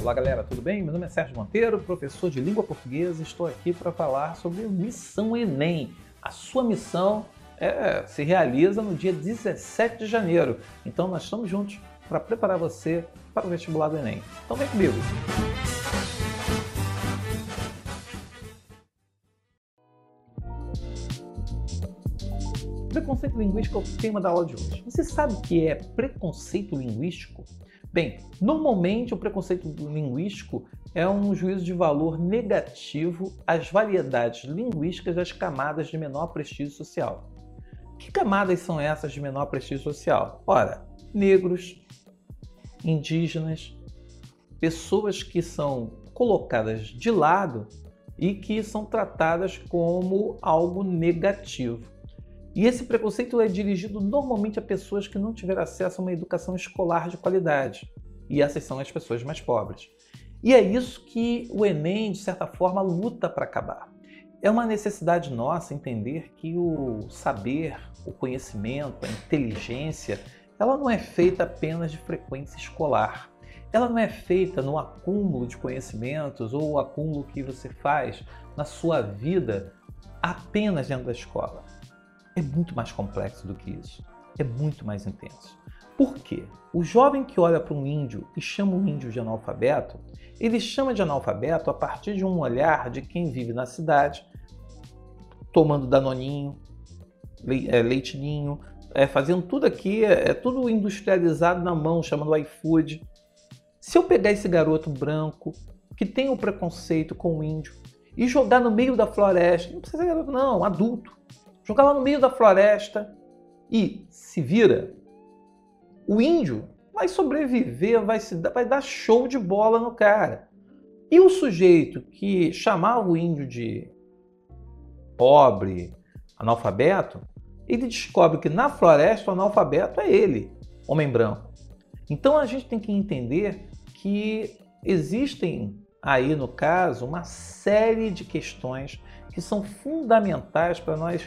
Olá galera, tudo bem? Meu nome é Sérgio Monteiro, professor de língua portuguesa. Estou aqui para falar sobre Missão Enem. A sua missão é, se realiza no dia 17 de janeiro. Então nós estamos juntos para preparar você para o vestibular do Enem. Então vem comigo! Preconceito linguístico é o tema da aula de hoje. Você sabe o que é preconceito linguístico? Bem, normalmente o preconceito linguístico é um juízo de valor negativo às variedades linguísticas das camadas de menor prestígio social. Que camadas são essas de menor prestígio social? Ora, negros, indígenas, pessoas que são colocadas de lado e que são tratadas como algo negativo. E esse preconceito é dirigido normalmente a pessoas que não tiveram acesso a uma educação escolar de qualidade. E essas são as pessoas mais pobres. E é isso que o Enem, de certa forma, luta para acabar. É uma necessidade nossa entender que o saber, o conhecimento, a inteligência, ela não é feita apenas de frequência escolar. Ela não é feita no acúmulo de conhecimentos ou o acúmulo que você faz na sua vida apenas dentro da escola é muito mais complexo do que isso. É muito mais intenso. Por quê? O jovem que olha para um índio e chama o índio de analfabeto, ele chama de analfabeto a partir de um olhar de quem vive na cidade, tomando danoninho, é, leitinho, é, fazendo tudo aqui, é, é tudo industrializado na mão, chamando iFood. Se eu pegar esse garoto branco que tem o preconceito com o índio e jogar no meio da floresta, não precisa ser garoto, não, adulto, jogar lá no meio da floresta e se vira, o índio vai sobreviver, vai, se, vai dar show de bola no cara. E o sujeito que chamava o índio de pobre, analfabeto, ele descobre que na floresta o analfabeto é ele, homem branco. Então a gente tem que entender que existem aí no caso uma série de questões que são fundamentais para nós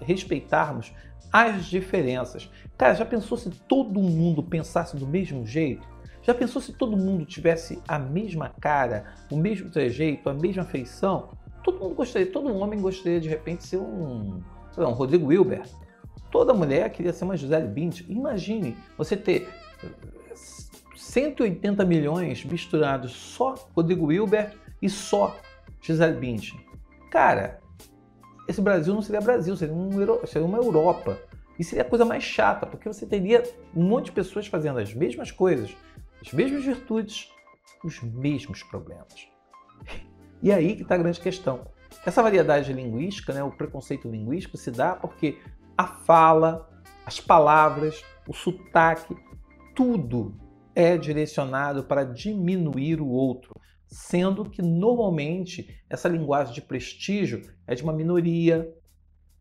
respeitarmos as diferenças. Cara, já pensou se todo mundo pensasse do mesmo jeito? Já pensou se todo mundo tivesse a mesma cara, o mesmo trejeito, a mesma feição? Todo mundo gostaria, todo homem gostaria de repente ser um, um Rodrigo Wilber. Toda mulher queria ser uma Gisele Bündchen. Imagine você ter 180 milhões misturados só Rodrigo Wilber e só Gisele Bündchen. Cara, esse Brasil não seria Brasil, seria, um, seria uma Europa. E seria a coisa mais chata, porque você teria um monte de pessoas fazendo as mesmas coisas, as mesmas virtudes, os mesmos problemas. E aí que está a grande questão. Essa variedade linguística, né, o preconceito linguístico, se dá porque a fala, as palavras, o sotaque, tudo é direcionado para diminuir o outro, sendo que normalmente essa linguagem de prestígio é de uma minoria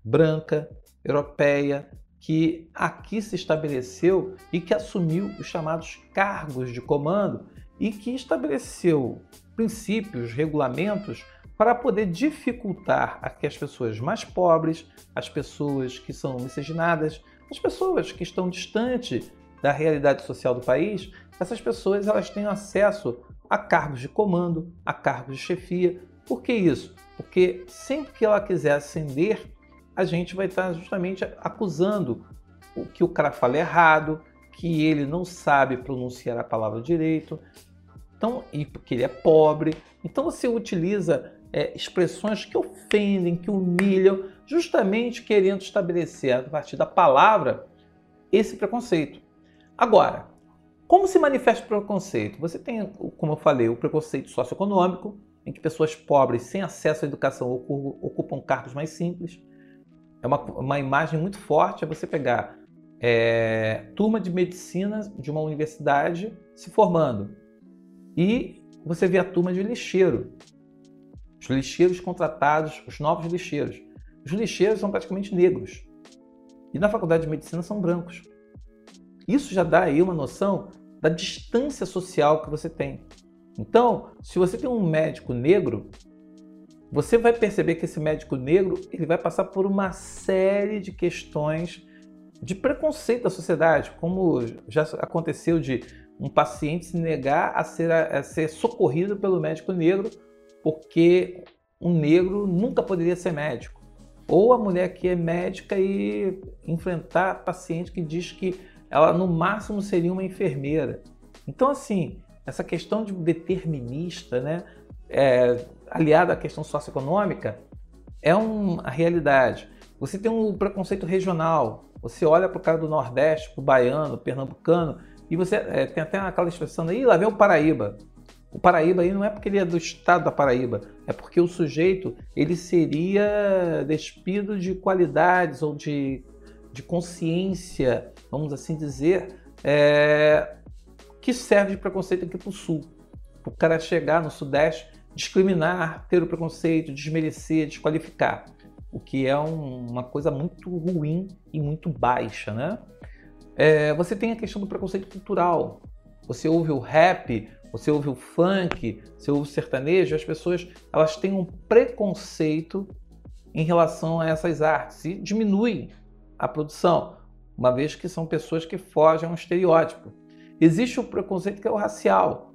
branca, europeia, que aqui se estabeleceu e que assumiu os chamados cargos de comando e que estabeleceu princípios, regulamentos para poder dificultar a que as pessoas mais pobres, as pessoas que são miscigenadas, as pessoas que estão distantes da realidade social do país, essas pessoas elas têm acesso a cargos de comando, a cargos de chefia. Por que isso? Porque sempre que ela quiser ascender, a gente vai estar justamente acusando o que o cara fala errado, que ele não sabe pronunciar a palavra direito, então, e porque ele é pobre. Então você utiliza é, expressões que ofendem, que humilham, justamente querendo estabelecer a partir da palavra esse preconceito. Agora, como se manifesta o preconceito? Você tem, como eu falei, o preconceito socioeconômico, em que pessoas pobres sem acesso à educação ocupam cargos mais simples. É uma, uma imagem muito forte é você pegar é, turma de medicina de uma universidade se formando e você vê a turma de lixeiro. Os lixeiros contratados, os novos lixeiros. Os lixeiros são praticamente negros. E na faculdade de medicina são brancos. Isso já dá aí uma noção da distância social que você tem. Então, se você tem um médico negro, você vai perceber que esse médico negro ele vai passar por uma série de questões de preconceito da sociedade, como já aconteceu de um paciente se negar a ser, a ser socorrido pelo médico negro porque um negro nunca poderia ser médico. Ou a mulher que é médica e enfrentar paciente que diz que ela no máximo seria uma enfermeira. Então, assim, essa questão de determinista, né, é, aliada à questão socioeconômica, é uma realidade. Você tem um preconceito regional. Você olha para o cara do Nordeste, para o baiano, pernambucano, e você é, tem até aquela expressão aí, lá vem o Paraíba. O Paraíba aí não é porque ele é do estado da Paraíba, é porque o sujeito ele seria despido de qualidades ou de, de consciência, vamos assim dizer, é, que serve de preconceito aqui para o sul. O cara chegar no Sudeste, discriminar, ter o preconceito, desmerecer, desqualificar, o que é um, uma coisa muito ruim e muito baixa, né? É, você tem a questão do preconceito cultural. Você ouve o rap, você ouve o funk, você ouve o sertanejo, as pessoas elas têm um preconceito em relação a essas artes e diminui a produção, uma vez que são pessoas que fogem a um estereótipo. Existe o preconceito que é o racial.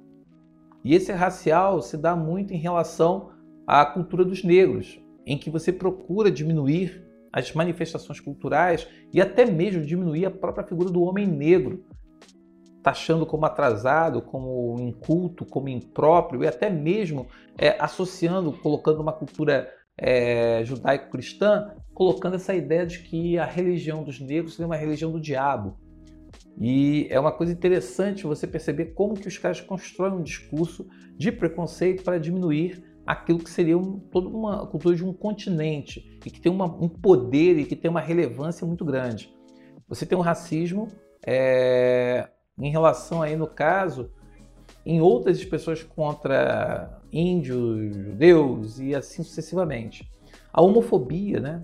E esse racial se dá muito em relação à cultura dos negros, em que você procura diminuir as manifestações culturais e até mesmo diminuir a própria figura do homem negro, taxando como atrasado, como inculto, como impróprio e até mesmo é, associando, colocando uma cultura é, judaico-cristã, colocando essa ideia de que a religião dos negros seria uma religião do diabo. E é uma coisa interessante você perceber como que os caras constroem um discurso de preconceito para diminuir aquilo que seria um, toda uma cultura de um continente e que tem uma, um poder e que tem uma relevância muito grande. Você tem um racismo é, em relação aí no caso em outras expressões contra índios, judeus e assim sucessivamente. A homofobia, né?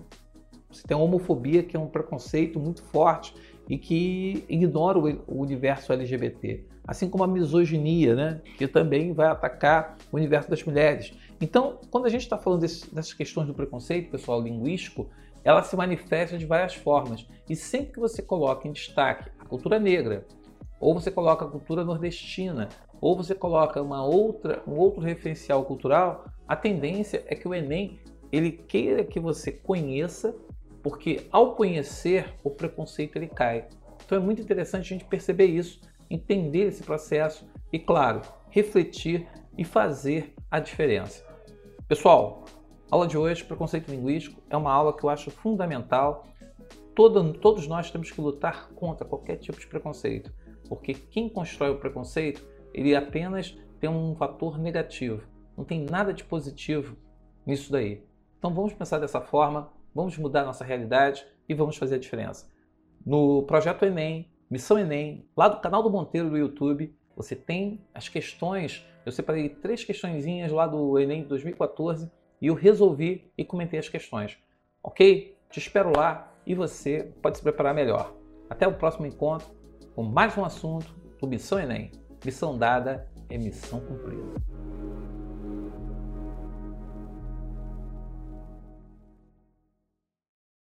Você tem a homofobia que é um preconceito muito forte e que ignora o universo LGBT, assim como a misoginia, né? Que também vai atacar o universo das mulheres. Então, quando a gente está falando desse, dessas questões do preconceito, pessoal, linguístico, ela se manifesta de várias formas. E sempre que você coloca em destaque a cultura negra, ou você coloca a cultura nordestina, ou você coloca uma outra, um outro referencial cultural, a tendência é que o Enem ele queira que você conheça, porque ao conhecer o preconceito ele cai. Então é muito interessante a gente perceber isso, entender esse processo e, claro, refletir e fazer a diferença. Pessoal, aula de hoje, preconceito linguístico, é uma aula que eu acho fundamental. Todo, todos nós temos que lutar contra qualquer tipo de preconceito, porque quem constrói o preconceito, ele apenas tem um fator negativo, não tem nada de positivo nisso daí. Então vamos pensar dessa forma, vamos mudar nossa realidade e vamos fazer a diferença. No projeto Enem, Missão Enem, lá do canal do Monteiro do YouTube, você tem as questões eu separei três questõezinhas lá do Enem 2014 e eu resolvi e comentei as questões. Ok? Te espero lá e você pode se preparar melhor. Até o próximo encontro com mais um assunto do Missão Enem. Missão dada é missão cumprida.